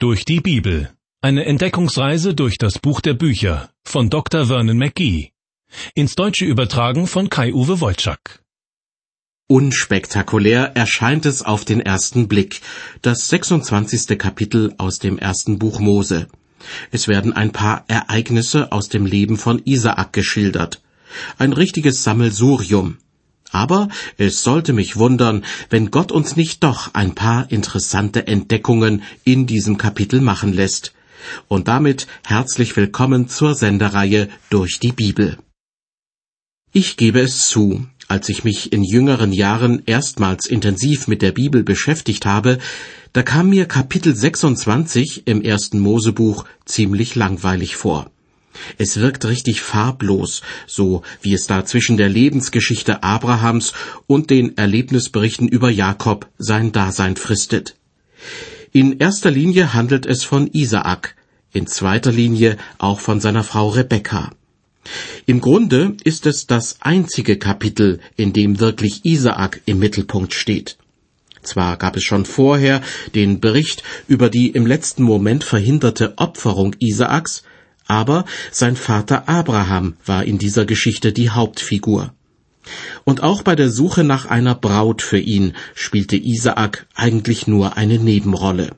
Durch die Bibel. Eine Entdeckungsreise durch das Buch der Bücher von Dr. Vernon McGee. Ins Deutsche übertragen von Kai-Uwe Wolczak. Unspektakulär erscheint es auf den ersten Blick, das 26. Kapitel aus dem ersten Buch Mose. Es werden ein paar Ereignisse aus dem Leben von Isaak geschildert. Ein richtiges Sammelsurium. Aber es sollte mich wundern, wenn Gott uns nicht doch ein paar interessante Entdeckungen in diesem Kapitel machen lässt. Und damit herzlich willkommen zur Sendereihe durch die Bibel. Ich gebe es zu, als ich mich in jüngeren Jahren erstmals intensiv mit der Bibel beschäftigt habe, da kam mir Kapitel 26 im ersten Mosebuch ziemlich langweilig vor. Es wirkt richtig farblos, so wie es da zwischen der Lebensgeschichte Abrahams und den Erlebnisberichten über Jakob sein Dasein fristet. In erster Linie handelt es von Isaak, in zweiter Linie auch von seiner Frau Rebekka. Im Grunde ist es das einzige Kapitel, in dem wirklich Isaak im Mittelpunkt steht. Zwar gab es schon vorher den Bericht über die im letzten Moment verhinderte Opferung Isaaks, aber sein Vater Abraham war in dieser Geschichte die Hauptfigur. Und auch bei der Suche nach einer Braut für ihn spielte Isaak eigentlich nur eine Nebenrolle.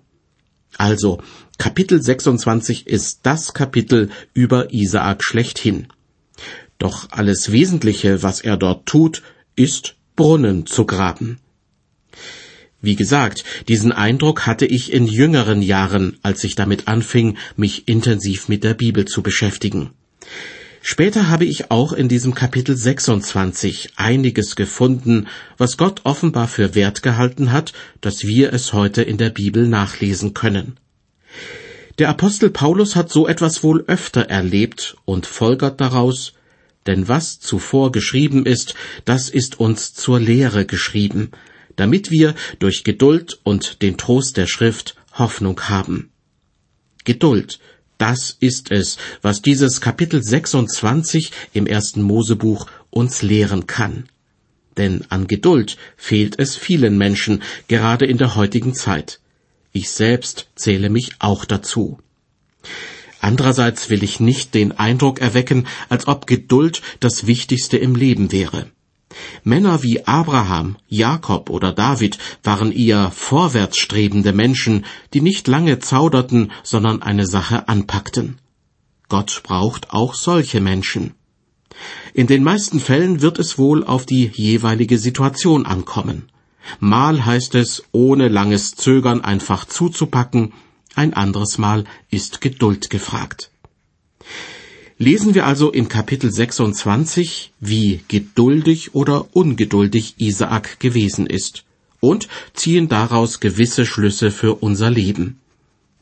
Also, Kapitel 26 ist das Kapitel über Isaak schlechthin. Doch alles Wesentliche, was er dort tut, ist Brunnen zu graben. Wie gesagt, diesen Eindruck hatte ich in jüngeren Jahren, als ich damit anfing, mich intensiv mit der Bibel zu beschäftigen. Später habe ich auch in diesem Kapitel 26 einiges gefunden, was Gott offenbar für wert gehalten hat, dass wir es heute in der Bibel nachlesen können. Der Apostel Paulus hat so etwas wohl öfter erlebt und folgert daraus, denn was zuvor geschrieben ist, das ist uns zur Lehre geschrieben, damit wir durch Geduld und den Trost der Schrift Hoffnung haben. Geduld, das ist es, was dieses Kapitel 26 im ersten Mosebuch uns lehren kann. Denn an Geduld fehlt es vielen Menschen, gerade in der heutigen Zeit. Ich selbst zähle mich auch dazu. Andererseits will ich nicht den Eindruck erwecken, als ob Geduld das Wichtigste im Leben wäre. Männer wie Abraham, Jakob oder David waren eher vorwärtsstrebende Menschen, die nicht lange zauderten, sondern eine Sache anpackten. Gott braucht auch solche Menschen. In den meisten Fällen wird es wohl auf die jeweilige Situation ankommen. Mal heißt es, ohne langes Zögern einfach zuzupacken, ein anderes Mal ist Geduld gefragt. Lesen wir also in Kapitel 26, wie geduldig oder ungeduldig Isaak gewesen ist und ziehen daraus gewisse Schlüsse für unser Leben.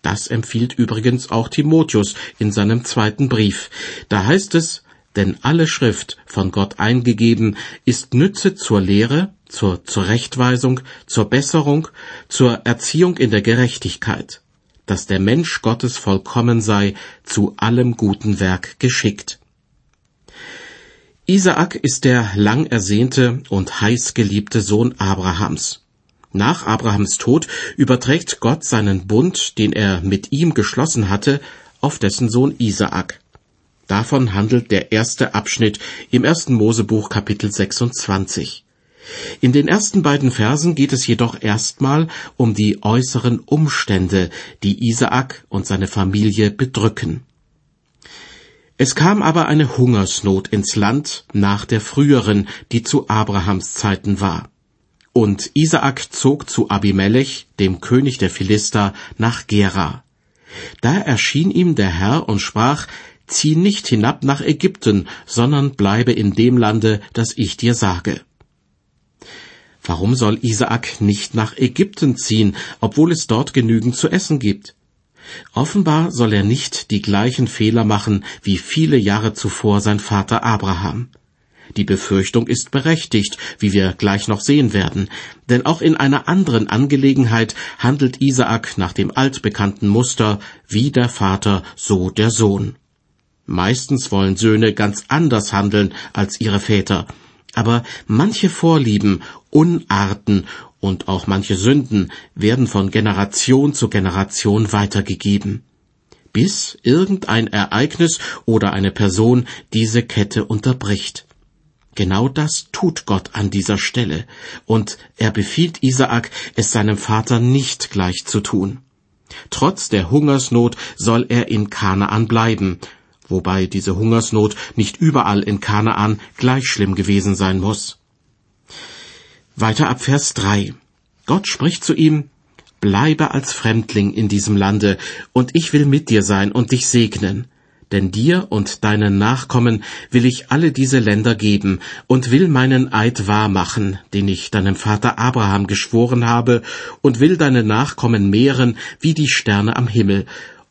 Das empfiehlt übrigens auch Timotheus in seinem zweiten Brief. Da heißt es, denn alle Schrift von Gott eingegeben ist Nütze zur Lehre, zur Zurechtweisung, zur Besserung, zur Erziehung in der Gerechtigkeit dass der Mensch Gottes vollkommen sei, zu allem guten Werk geschickt. Isaak ist der lang ersehnte und heiß geliebte Sohn Abrahams. Nach Abrahams Tod überträgt Gott seinen Bund, den er mit ihm geschlossen hatte, auf dessen Sohn Isaak. Davon handelt der erste Abschnitt im ersten Mosebuch Kapitel 26. In den ersten beiden Versen geht es jedoch erstmal um die äußeren Umstände, die Isaak und seine Familie bedrücken. Es kam aber eine Hungersnot ins Land nach der früheren, die zu Abrahams Zeiten war. Und Isaak zog zu Abimelech, dem König der Philister, nach Gera. Da erschien ihm der Herr und sprach, Zieh nicht hinab nach Ägypten, sondern bleibe in dem Lande, das ich dir sage. Warum soll Isaak nicht nach Ägypten ziehen, obwohl es dort genügend zu essen gibt? Offenbar soll er nicht die gleichen Fehler machen wie viele Jahre zuvor sein Vater Abraham. Die Befürchtung ist berechtigt, wie wir gleich noch sehen werden, denn auch in einer anderen Angelegenheit handelt Isaak nach dem altbekannten Muster wie der Vater, so der Sohn. Meistens wollen Söhne ganz anders handeln als ihre Väter, Aber manche Vorlieben, Unarten und auch manche Sünden werden von Generation zu Generation weitergegeben, bis irgendein Ereignis oder eine Person diese Kette unterbricht. Genau das tut Gott an dieser Stelle, und er befiehlt Isaak, es seinem Vater nicht gleich zu tun. Trotz der Hungersnot soll er in Kanaan bleiben, wobei diese Hungersnot nicht überall in Kanaan gleich schlimm gewesen sein muss. Weiter ab Vers 3. Gott spricht zu ihm, Bleibe als Fremdling in diesem Lande, und ich will mit dir sein und dich segnen denn dir und deinen Nachkommen will ich alle diese Länder geben und will meinen Eid wahrmachen, den ich deinem Vater Abraham geschworen habe, und will deine Nachkommen mehren wie die Sterne am Himmel,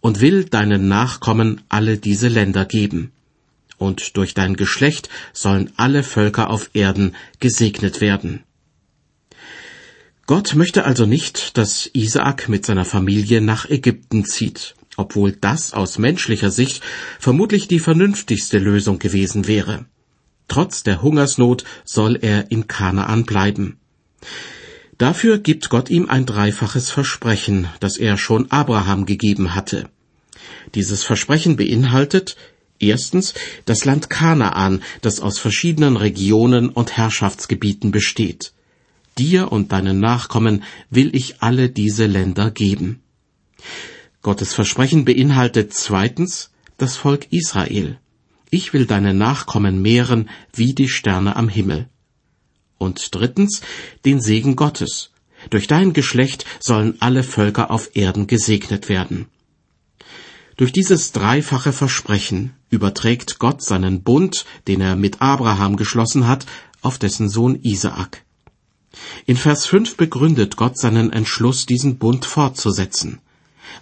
und will deinen Nachkommen alle diese Länder geben. Und durch dein Geschlecht sollen alle Völker auf Erden gesegnet werden. Gott möchte also nicht, dass Isaak mit seiner Familie nach Ägypten zieht obwohl das aus menschlicher Sicht vermutlich die vernünftigste Lösung gewesen wäre. Trotz der Hungersnot soll er in Kanaan bleiben. Dafür gibt Gott ihm ein dreifaches Versprechen, das er schon Abraham gegeben hatte. Dieses Versprechen beinhaltet erstens das Land Kanaan, das aus verschiedenen Regionen und Herrschaftsgebieten besteht. Dir und deinen Nachkommen will ich alle diese Länder geben. Gottes Versprechen beinhaltet zweitens das Volk Israel. Ich will deine Nachkommen mehren wie die Sterne am Himmel. Und drittens den Segen Gottes. Durch dein Geschlecht sollen alle Völker auf Erden gesegnet werden. Durch dieses dreifache Versprechen überträgt Gott seinen Bund, den er mit Abraham geschlossen hat, auf dessen Sohn Isaak. In Vers 5 begründet Gott seinen Entschluss, diesen Bund fortzusetzen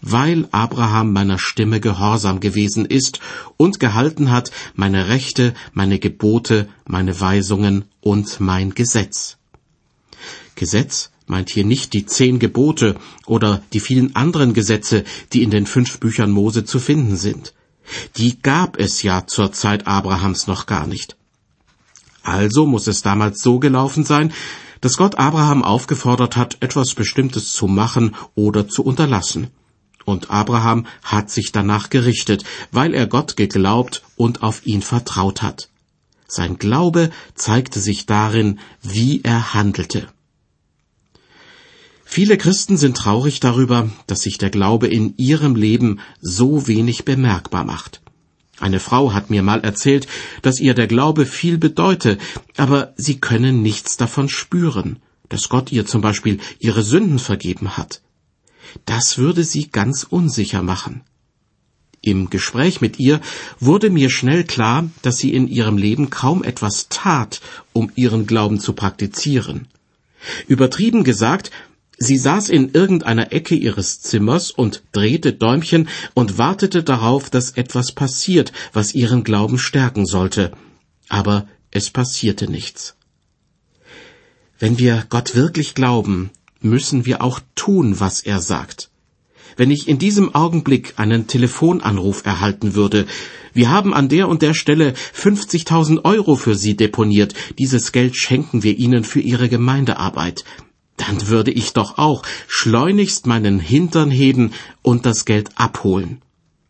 weil Abraham meiner Stimme gehorsam gewesen ist und gehalten hat meine Rechte, meine Gebote, meine Weisungen und mein Gesetz. Gesetz meint hier nicht die zehn Gebote oder die vielen anderen Gesetze, die in den fünf Büchern Mose zu finden sind. Die gab es ja zur Zeit Abrahams noch gar nicht. Also muss es damals so gelaufen sein, dass Gott Abraham aufgefordert hat, etwas Bestimmtes zu machen oder zu unterlassen. Und Abraham hat sich danach gerichtet, weil er Gott geglaubt und auf ihn vertraut hat. Sein Glaube zeigte sich darin, wie er handelte. Viele Christen sind traurig darüber, dass sich der Glaube in ihrem Leben so wenig bemerkbar macht. Eine Frau hat mir mal erzählt, dass ihr der Glaube viel bedeute, aber sie können nichts davon spüren, dass Gott ihr zum Beispiel ihre Sünden vergeben hat das würde sie ganz unsicher machen. Im Gespräch mit ihr wurde mir schnell klar, dass sie in ihrem Leben kaum etwas tat, um ihren Glauben zu praktizieren. Übertrieben gesagt, sie saß in irgendeiner Ecke ihres Zimmers und drehte Däumchen und wartete darauf, dass etwas passiert, was ihren Glauben stärken sollte. Aber es passierte nichts. Wenn wir Gott wirklich glauben, müssen wir auch tun, was er sagt. Wenn ich in diesem Augenblick einen Telefonanruf erhalten würde, wir haben an der und der Stelle 50.000 Euro für Sie deponiert, dieses Geld schenken wir Ihnen für Ihre Gemeindearbeit, dann würde ich doch auch schleunigst meinen Hintern heben und das Geld abholen.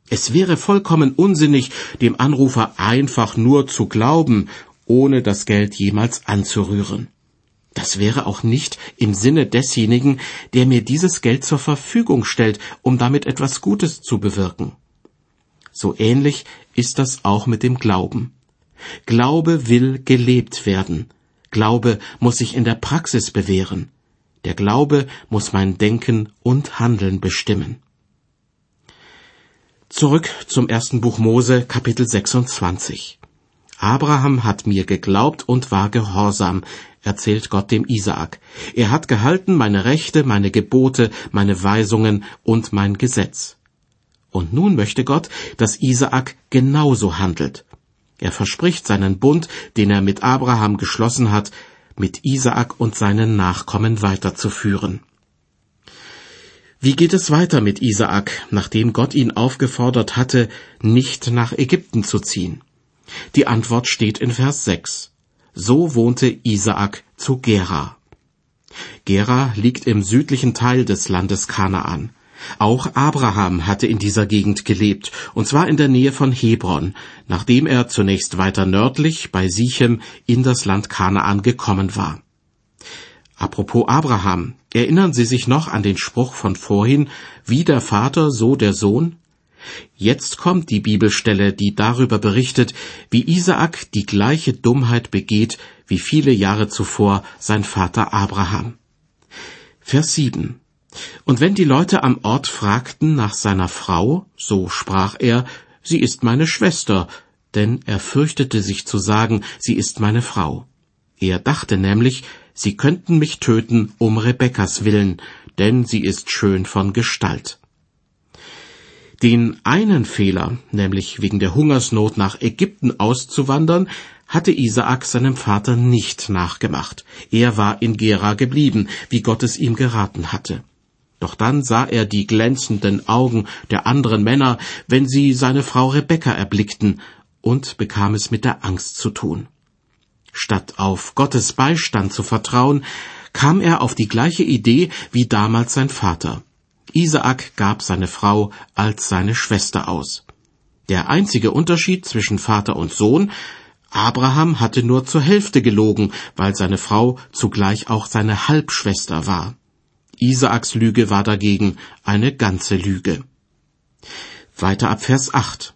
Es wäre vollkommen unsinnig, dem Anrufer einfach nur zu glauben, ohne das Geld jemals anzurühren. Das wäre auch nicht im Sinne desjenigen, der mir dieses Geld zur Verfügung stellt, um damit etwas Gutes zu bewirken. So ähnlich ist das auch mit dem Glauben. Glaube will gelebt werden. Glaube muss sich in der Praxis bewähren. Der Glaube muss mein Denken und Handeln bestimmen. Zurück zum ersten Buch Mose, Kapitel 26. Abraham hat mir geglaubt und war gehorsam, erzählt Gott dem Isaak. Er hat gehalten meine Rechte, meine Gebote, meine Weisungen und mein Gesetz. Und nun möchte Gott, dass Isaak genauso handelt. Er verspricht seinen Bund, den er mit Abraham geschlossen hat, mit Isaak und seinen Nachkommen weiterzuführen. Wie geht es weiter mit Isaak, nachdem Gott ihn aufgefordert hatte, nicht nach Ägypten zu ziehen? Die Antwort steht in Vers 6. So wohnte Isaak zu Gera. Gera liegt im südlichen Teil des Landes Kanaan. Auch Abraham hatte in dieser Gegend gelebt, und zwar in der Nähe von Hebron, nachdem er zunächst weiter nördlich bei Sichem in das Land Kanaan gekommen war. Apropos Abraham, erinnern Sie sich noch an den Spruch von vorhin, wie der Vater, so der Sohn? Jetzt kommt die Bibelstelle, die darüber berichtet, wie Isaak die gleiche Dummheit begeht wie viele Jahre zuvor sein Vater Abraham. Vers 7. Und wenn die Leute am Ort fragten nach seiner Frau, so sprach er, sie ist meine Schwester, denn er fürchtete sich zu sagen, sie ist meine Frau. Er dachte nämlich, sie könnten mich töten um Rebekkas willen, denn sie ist schön von Gestalt. Den einen Fehler, nämlich wegen der Hungersnot nach Ägypten auszuwandern, hatte Isaak seinem Vater nicht nachgemacht. Er war in Gera geblieben, wie Gott es ihm geraten hatte. Doch dann sah er die glänzenden Augen der anderen Männer, wenn sie seine Frau Rebekka erblickten, und bekam es mit der Angst zu tun. Statt auf Gottes Beistand zu vertrauen, kam er auf die gleiche Idee wie damals sein Vater. Isaak gab seine Frau als seine Schwester aus. Der einzige Unterschied zwischen Vater und Sohn Abraham hatte nur zur Hälfte gelogen, weil seine Frau zugleich auch seine Halbschwester war. Isaaks Lüge war dagegen eine ganze Lüge. Weiter ab Vers 8.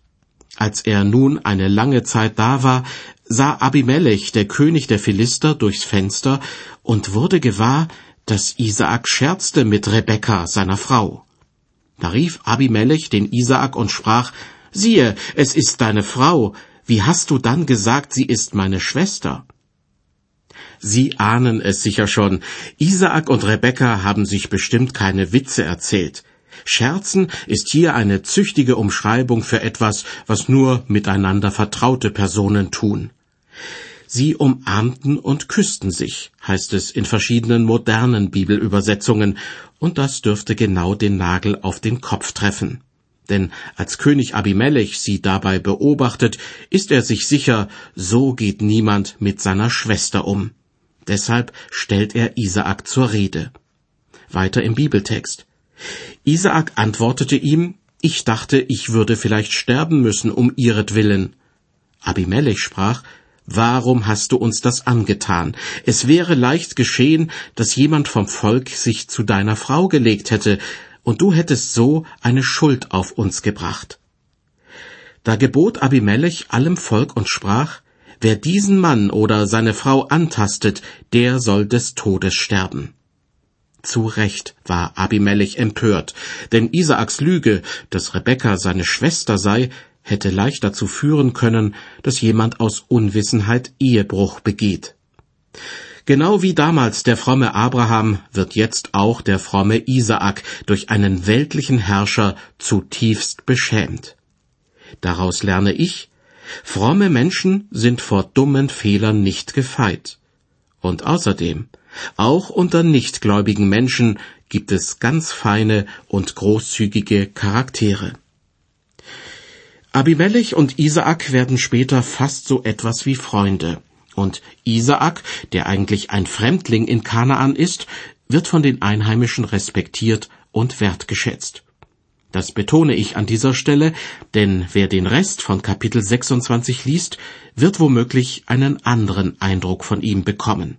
Als er nun eine lange Zeit da war, sah Abimelech, der König der Philister, durchs Fenster und wurde gewahr, dass Isaak scherzte mit Rebekka, seiner Frau. Da rief Abimelech den Isaak und sprach, Siehe, es ist deine Frau, wie hast du dann gesagt, sie ist meine Schwester? Sie ahnen es sicher schon, Isaak und Rebekka haben sich bestimmt keine Witze erzählt. Scherzen ist hier eine züchtige Umschreibung für etwas, was nur miteinander vertraute Personen tun. Sie umarmten und küssten sich, heißt es in verschiedenen modernen Bibelübersetzungen, und das dürfte genau den Nagel auf den Kopf treffen. Denn als König Abimelech sie dabei beobachtet, ist er sich sicher, so geht niemand mit seiner Schwester um. Deshalb stellt er Isaak zur Rede. Weiter im Bibeltext. Isaak antwortete ihm, ich dachte, ich würde vielleicht sterben müssen um ihretwillen. Abimelech sprach, Warum hast du uns das angetan? Es wäre leicht geschehen, dass jemand vom Volk sich zu deiner Frau gelegt hätte, und du hättest so eine Schuld auf uns gebracht. Da gebot Abimelech allem Volk und sprach, Wer diesen Mann oder seine Frau antastet, der soll des Todes sterben. Zu Recht war Abimelech empört, denn Isaaks Lüge, dass Rebekka seine Schwester sei, hätte leicht dazu führen können, dass jemand aus Unwissenheit Ehebruch begeht. Genau wie damals der fromme Abraham wird jetzt auch der fromme Isaak durch einen weltlichen Herrscher zutiefst beschämt. Daraus lerne ich, fromme Menschen sind vor dummen Fehlern nicht gefeit. Und außerdem, auch unter nichtgläubigen Menschen gibt es ganz feine und großzügige Charaktere. Abimelech und Isaak werden später fast so etwas wie Freunde. Und Isaak, der eigentlich ein Fremdling in Kanaan ist, wird von den Einheimischen respektiert und wertgeschätzt. Das betone ich an dieser Stelle, denn wer den Rest von Kapitel 26 liest, wird womöglich einen anderen Eindruck von ihm bekommen.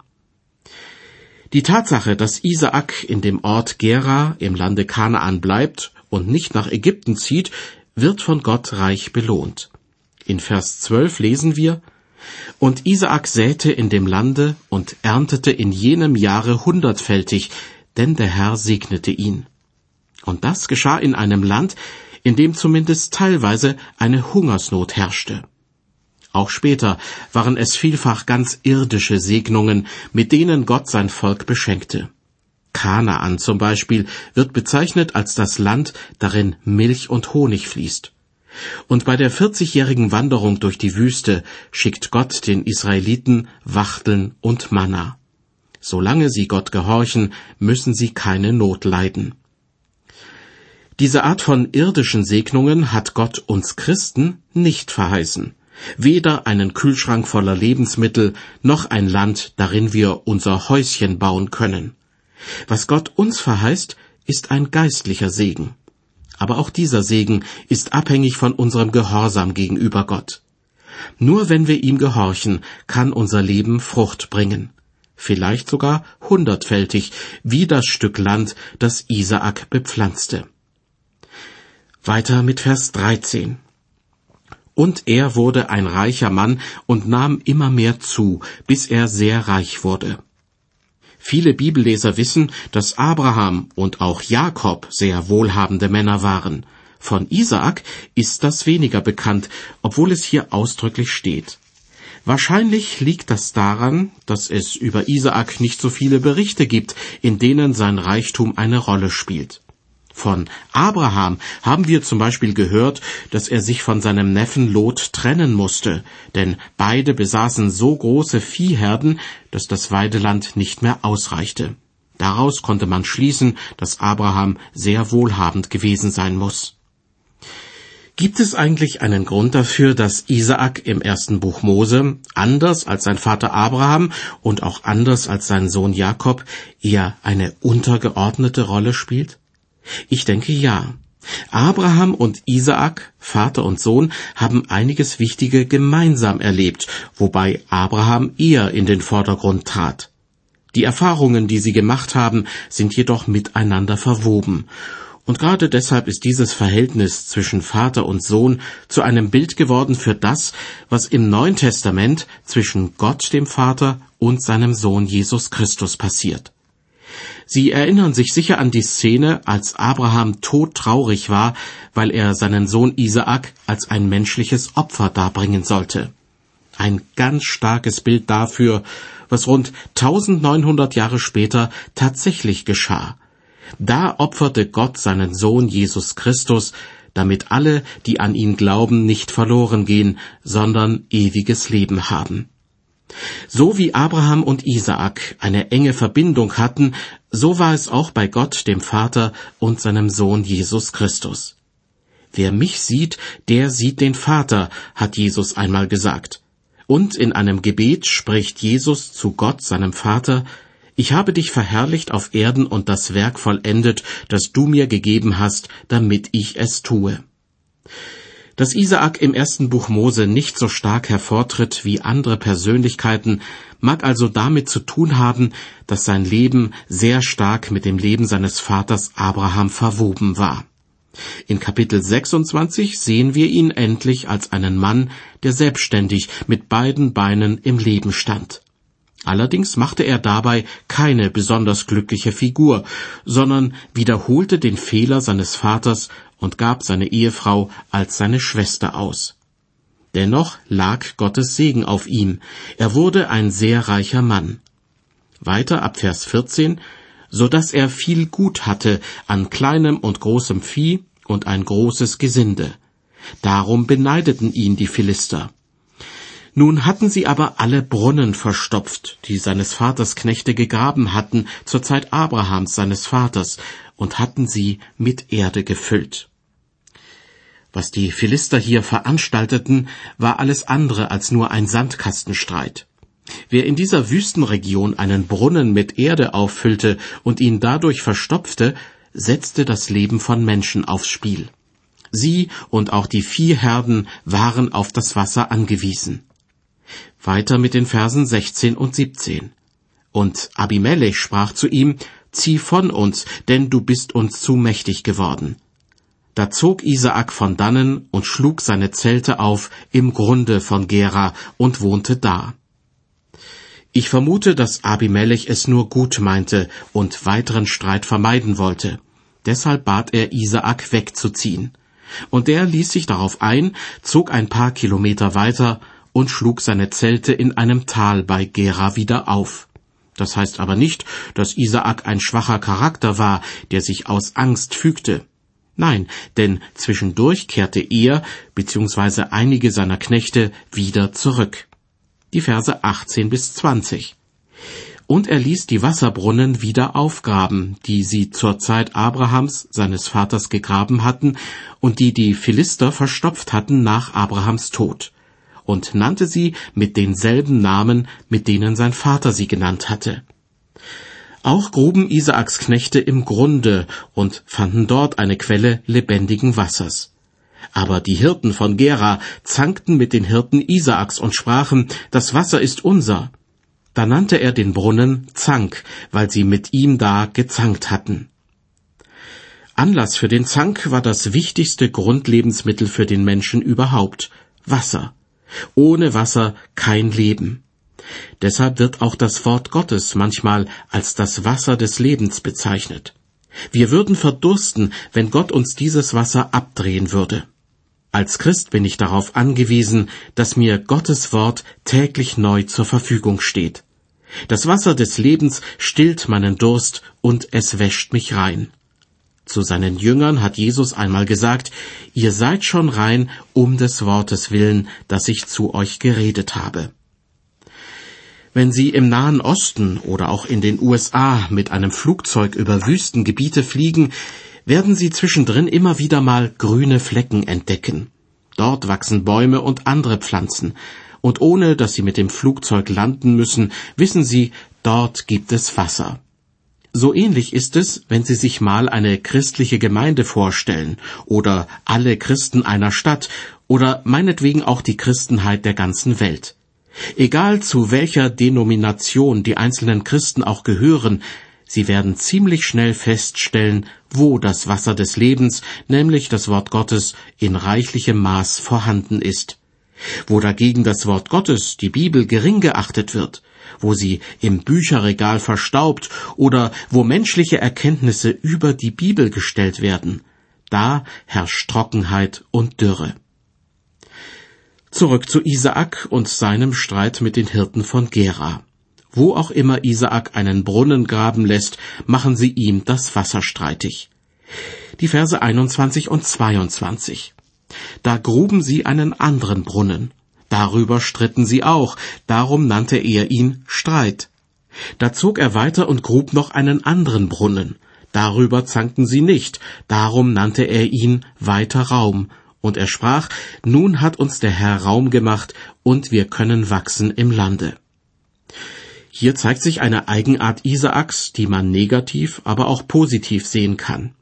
Die Tatsache, dass Isaak in dem Ort Gera im Lande Kanaan bleibt und nicht nach Ägypten zieht, wird von Gott reich belohnt. In Vers 12 lesen wir, Und Isaak säte in dem Lande und erntete in jenem Jahre hundertfältig, denn der Herr segnete ihn. Und das geschah in einem Land, in dem zumindest teilweise eine Hungersnot herrschte. Auch später waren es vielfach ganz irdische Segnungen, mit denen Gott sein Volk beschenkte. Kanaan zum Beispiel wird bezeichnet als das Land, darin Milch und Honig fließt. Und bei der vierzigjährigen Wanderung durch die Wüste schickt Gott den Israeliten Wachteln und Manna. Solange sie Gott gehorchen, müssen sie keine Not leiden. Diese Art von irdischen Segnungen hat Gott uns Christen nicht verheißen. Weder einen Kühlschrank voller Lebensmittel, noch ein Land, darin wir unser Häuschen bauen können. Was Gott uns verheißt, ist ein geistlicher Segen. Aber auch dieser Segen ist abhängig von unserem Gehorsam gegenüber Gott. Nur wenn wir ihm gehorchen, kann unser Leben Frucht bringen. Vielleicht sogar hundertfältig, wie das Stück Land, das Isaak bepflanzte. Weiter mit Vers 13. Und er wurde ein reicher Mann und nahm immer mehr zu, bis er sehr reich wurde. Viele Bibelleser wissen, dass Abraham und auch Jakob sehr wohlhabende Männer waren. Von Isaak ist das weniger bekannt, obwohl es hier ausdrücklich steht. Wahrscheinlich liegt das daran, dass es über Isaak nicht so viele Berichte gibt, in denen sein Reichtum eine Rolle spielt. Von Abraham haben wir zum Beispiel gehört, dass er sich von seinem Neffen Lot trennen musste, denn beide besaßen so große Viehherden, dass das Weideland nicht mehr ausreichte. Daraus konnte man schließen, dass Abraham sehr wohlhabend gewesen sein muss. Gibt es eigentlich einen Grund dafür, dass Isaak im ersten Buch Mose, anders als sein Vater Abraham und auch anders als sein Sohn Jakob, eher eine untergeordnete Rolle spielt? Ich denke ja. Abraham und Isaak, Vater und Sohn, haben einiges Wichtige gemeinsam erlebt, wobei Abraham eher in den Vordergrund trat. Die Erfahrungen, die sie gemacht haben, sind jedoch miteinander verwoben. Und gerade deshalb ist dieses Verhältnis zwischen Vater und Sohn zu einem Bild geworden für das, was im Neuen Testament zwischen Gott dem Vater und seinem Sohn Jesus Christus passiert. Sie erinnern sich sicher an die Szene, als Abraham todtraurig war, weil er seinen Sohn Isaak als ein menschliches Opfer darbringen sollte. Ein ganz starkes Bild dafür, was rund 1900 Jahre später tatsächlich geschah. Da opferte Gott seinen Sohn Jesus Christus, damit alle, die an ihn glauben, nicht verloren gehen, sondern ewiges Leben haben. So wie Abraham und Isaak eine enge Verbindung hatten, so war es auch bei Gott, dem Vater und seinem Sohn Jesus Christus. Wer mich sieht, der sieht den Vater, hat Jesus einmal gesagt. Und in einem Gebet spricht Jesus zu Gott, seinem Vater, Ich habe dich verherrlicht auf Erden und das Werk vollendet, das du mir gegeben hast, damit ich es tue. Dass Isaak im ersten Buch Mose nicht so stark hervortritt wie andere Persönlichkeiten, mag also damit zu tun haben, dass sein Leben sehr stark mit dem Leben seines Vaters Abraham verwoben war. In Kapitel 26 sehen wir ihn endlich als einen Mann, der selbstständig mit beiden Beinen im Leben stand. Allerdings machte er dabei keine besonders glückliche Figur, sondern wiederholte den Fehler seines Vaters und gab seine Ehefrau als seine Schwester aus. Dennoch lag Gottes Segen auf ihm, er wurde ein sehr reicher Mann. Weiter ab Vers 14, so dass er viel Gut hatte an kleinem und großem Vieh und ein großes Gesinde. Darum beneideten ihn die Philister. Nun hatten sie aber alle Brunnen verstopft, die seines Vaters Knechte gegraben hatten zur Zeit Abrahams seines Vaters, und hatten sie mit Erde gefüllt. Was die Philister hier veranstalteten, war alles andere als nur ein Sandkastenstreit. Wer in dieser Wüstenregion einen Brunnen mit Erde auffüllte und ihn dadurch verstopfte, setzte das Leben von Menschen aufs Spiel. Sie und auch die Viehherden waren auf das Wasser angewiesen. Weiter mit den Versen 16 und 17. Und Abimelech sprach zu ihm, Zieh von uns, denn du bist uns zu mächtig geworden. Da zog Isaak von dannen und schlug seine Zelte auf im Grunde von Gera und wohnte da. Ich vermute, dass Abimelech es nur gut meinte und weiteren Streit vermeiden wollte. Deshalb bat er Isaak wegzuziehen. Und der ließ sich darauf ein, zog ein paar Kilometer weiter und schlug seine Zelte in einem Tal bei Gera wieder auf. Das heißt aber nicht, dass Isaak ein schwacher Charakter war, der sich aus Angst fügte. Nein, denn zwischendurch kehrte er bzw. einige seiner Knechte wieder zurück. Die Verse 18 bis 20. Und er ließ die Wasserbrunnen wieder aufgraben, die sie zur Zeit Abrahams, seines Vaters, gegraben hatten und die die Philister verstopft hatten nach Abrahams Tod und nannte sie mit denselben Namen, mit denen sein Vater sie genannt hatte. Auch gruben Isaaks Knechte im Grunde und fanden dort eine Quelle lebendigen Wassers. Aber die Hirten von Gera zankten mit den Hirten Isaaks und sprachen, das Wasser ist unser. Da nannte er den Brunnen Zank, weil sie mit ihm da gezankt hatten. Anlass für den Zank war das wichtigste Grundlebensmittel für den Menschen überhaupt, Wasser. Ohne Wasser kein Leben. Deshalb wird auch das Wort Gottes manchmal als das Wasser des Lebens bezeichnet. Wir würden verdursten, wenn Gott uns dieses Wasser abdrehen würde. Als Christ bin ich darauf angewiesen, dass mir Gottes Wort täglich neu zur Verfügung steht. Das Wasser des Lebens stillt meinen Durst und es wäscht mich rein. Zu seinen Jüngern hat Jesus einmal gesagt, ihr seid schon rein um des Wortes willen, das ich zu euch geredet habe. Wenn Sie im Nahen Osten oder auch in den USA mit einem Flugzeug über Wüstengebiete fliegen, werden Sie zwischendrin immer wieder mal grüne Flecken entdecken. Dort wachsen Bäume und andere Pflanzen, und ohne dass Sie mit dem Flugzeug landen müssen, wissen Sie, dort gibt es Wasser. So ähnlich ist es, wenn Sie sich mal eine christliche Gemeinde vorstellen oder alle Christen einer Stadt oder meinetwegen auch die Christenheit der ganzen Welt. Egal zu welcher Denomination die einzelnen Christen auch gehören, sie werden ziemlich schnell feststellen, wo das Wasser des Lebens, nämlich das Wort Gottes, in reichlichem Maß vorhanden ist. Wo dagegen das Wort Gottes, die Bibel, gering geachtet wird, wo sie im Bücherregal verstaubt oder wo menschliche Erkenntnisse über die Bibel gestellt werden, da herrscht Trockenheit und Dürre. Zurück zu Isaak und seinem Streit mit den Hirten von Gera. Wo auch immer Isaak einen Brunnen graben lässt, machen sie ihm das Wasser streitig. Die Verse 21 und 22. Da gruben sie einen anderen Brunnen. Darüber stritten sie auch, darum nannte er ihn Streit. Da zog er weiter und grub noch einen anderen Brunnen. Darüber zankten sie nicht, darum nannte er ihn weiter Raum. Und er sprach, nun hat uns der Herr Raum gemacht, und wir können wachsen im Lande. Hier zeigt sich eine Eigenart Isaaks, die man negativ, aber auch positiv sehen kann.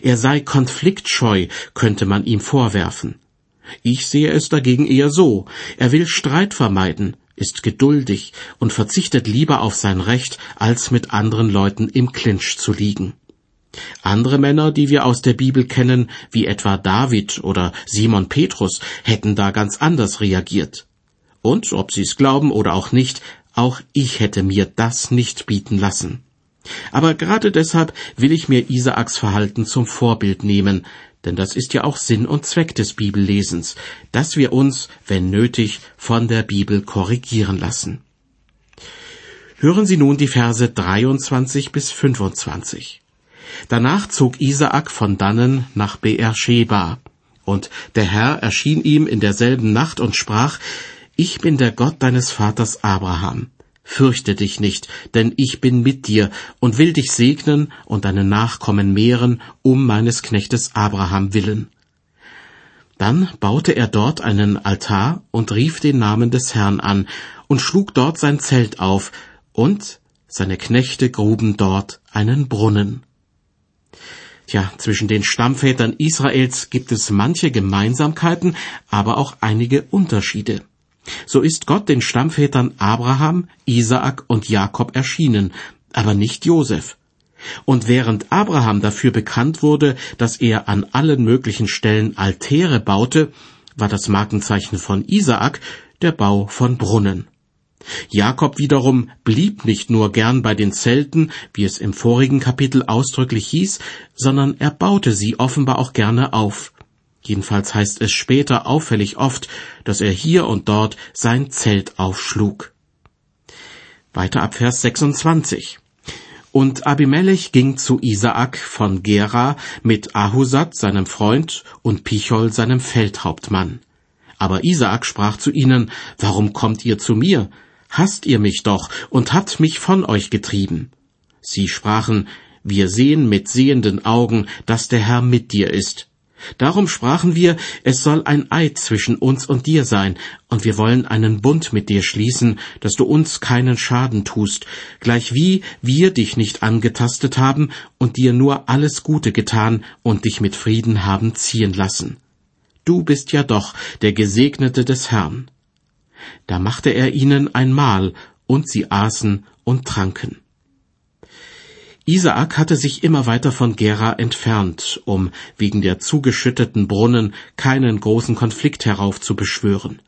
Er sei konfliktscheu, könnte man ihm vorwerfen. Ich sehe es dagegen eher so. Er will Streit vermeiden, ist geduldig und verzichtet lieber auf sein Recht, als mit anderen Leuten im Clinch zu liegen. Andere Männer, die wir aus der Bibel kennen, wie etwa David oder Simon Petrus, hätten da ganz anders reagiert. Und, ob Sie es glauben oder auch nicht, auch ich hätte mir das nicht bieten lassen. Aber gerade deshalb will ich mir Isaaks Verhalten zum Vorbild nehmen, denn das ist ja auch Sinn und Zweck des Bibellesens, dass wir uns, wenn nötig, von der Bibel korrigieren lassen. Hören Sie nun die Verse 23 bis 25. Danach zog Isaak von dannen nach Beersheba, und der Herr erschien ihm in derselben Nacht und sprach, Ich bin der Gott deines Vaters Abraham. Fürchte dich nicht, denn ich bin mit dir und will dich segnen und deine Nachkommen mehren, um meines Knechtes Abraham willen. Dann baute er dort einen Altar und rief den Namen des Herrn an und schlug dort sein Zelt auf, und seine Knechte gruben dort einen Brunnen. Tja, zwischen den Stammvätern Israels gibt es manche Gemeinsamkeiten, aber auch einige Unterschiede. So ist Gott den Stammvätern Abraham, Isaak und Jakob erschienen, aber nicht Josef. Und während Abraham dafür bekannt wurde, dass er an allen möglichen Stellen Altäre baute, war das Markenzeichen von Isaak der Bau von Brunnen. Jakob wiederum blieb nicht nur gern bei den Zelten, wie es im vorigen Kapitel ausdrücklich hieß, sondern er baute sie offenbar auch gerne auf. Jedenfalls heißt es später auffällig oft, dass er hier und dort sein Zelt aufschlug. Weiter ab Vers 26. Und Abimelech ging zu Isaak von Gera mit Ahusat, seinem Freund, und Pichol, seinem Feldhauptmann. Aber Isaak sprach zu ihnen, Warum kommt ihr zu mir? Hasst ihr mich doch und habt mich von euch getrieben. Sie sprachen, Wir sehen mit sehenden Augen, dass der Herr mit dir ist. Darum sprachen wir, es soll ein Eid zwischen uns und dir sein, und wir wollen einen Bund mit dir schließen, dass du uns keinen Schaden tust, gleichwie wir dich nicht angetastet haben und dir nur alles Gute getan und dich mit Frieden haben ziehen lassen. Du bist ja doch der Gesegnete des Herrn. Da machte er ihnen ein Mahl, und sie aßen und tranken. Isaak hatte sich immer weiter von Gera entfernt, um wegen der zugeschütteten Brunnen keinen großen Konflikt heraufzubeschwören.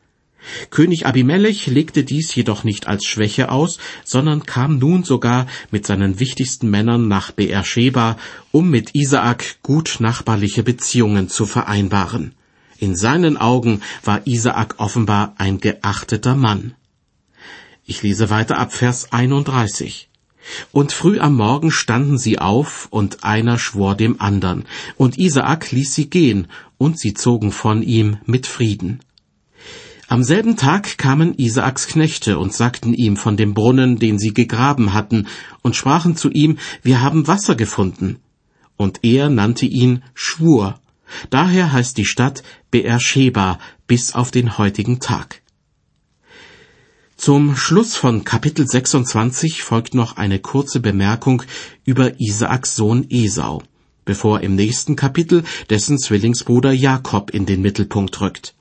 König Abimelech legte dies jedoch nicht als Schwäche aus, sondern kam nun sogar mit seinen wichtigsten Männern nach Beersheba, um mit Isaak gut nachbarliche Beziehungen zu vereinbaren. In seinen Augen war Isaak offenbar ein geachteter Mann. Ich lese weiter ab Vers 31. Und früh am Morgen standen sie auf, und einer schwor dem andern, und Isaak ließ sie gehen, und sie zogen von ihm mit Frieden. Am selben Tag kamen Isaaks Knechte und sagten ihm von dem Brunnen, den sie gegraben hatten, und sprachen zu ihm, wir haben Wasser gefunden. Und er nannte ihn Schwur. Daher heißt die Stadt Beersheba bis auf den heutigen Tag. Zum Schluss von Kapitel 26 folgt noch eine kurze Bemerkung über Isaaks Sohn Esau, bevor im nächsten Kapitel dessen Zwillingsbruder Jakob in den Mittelpunkt rückt.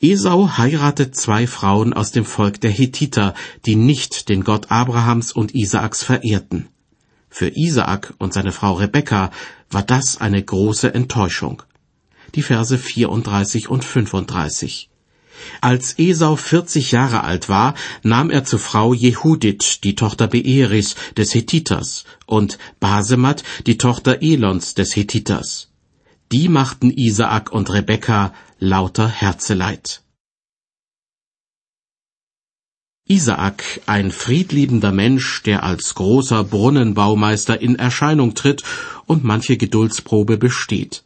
Esau heiratet zwei Frauen aus dem Volk der Hethiter, die nicht den Gott Abrahams und Isaaks verehrten. Für Isaak und seine Frau Rebekka war das eine große Enttäuschung. Die Verse 34 und 35. Als Esau 40 Jahre alt war, nahm er zur Frau Jehudit, die Tochter Beeris des Hethiters, und Basemat, die Tochter Elons des Hethiters. Die machten Isaak und Rebekka lauter Herzeleid. Isaak, ein friedliebender Mensch, der als großer Brunnenbaumeister in Erscheinung tritt und manche Geduldsprobe besteht.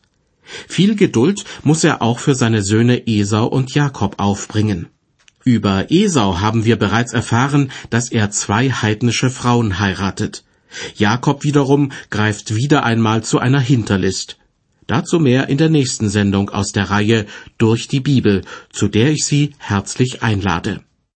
Viel Geduld muss er auch für seine Söhne Esau und Jakob aufbringen. Über Esau haben wir bereits erfahren, dass er zwei heidnische Frauen heiratet. Jakob wiederum greift wieder einmal zu einer Hinterlist. Dazu mehr in der nächsten Sendung aus der Reihe Durch die Bibel, zu der ich Sie herzlich einlade.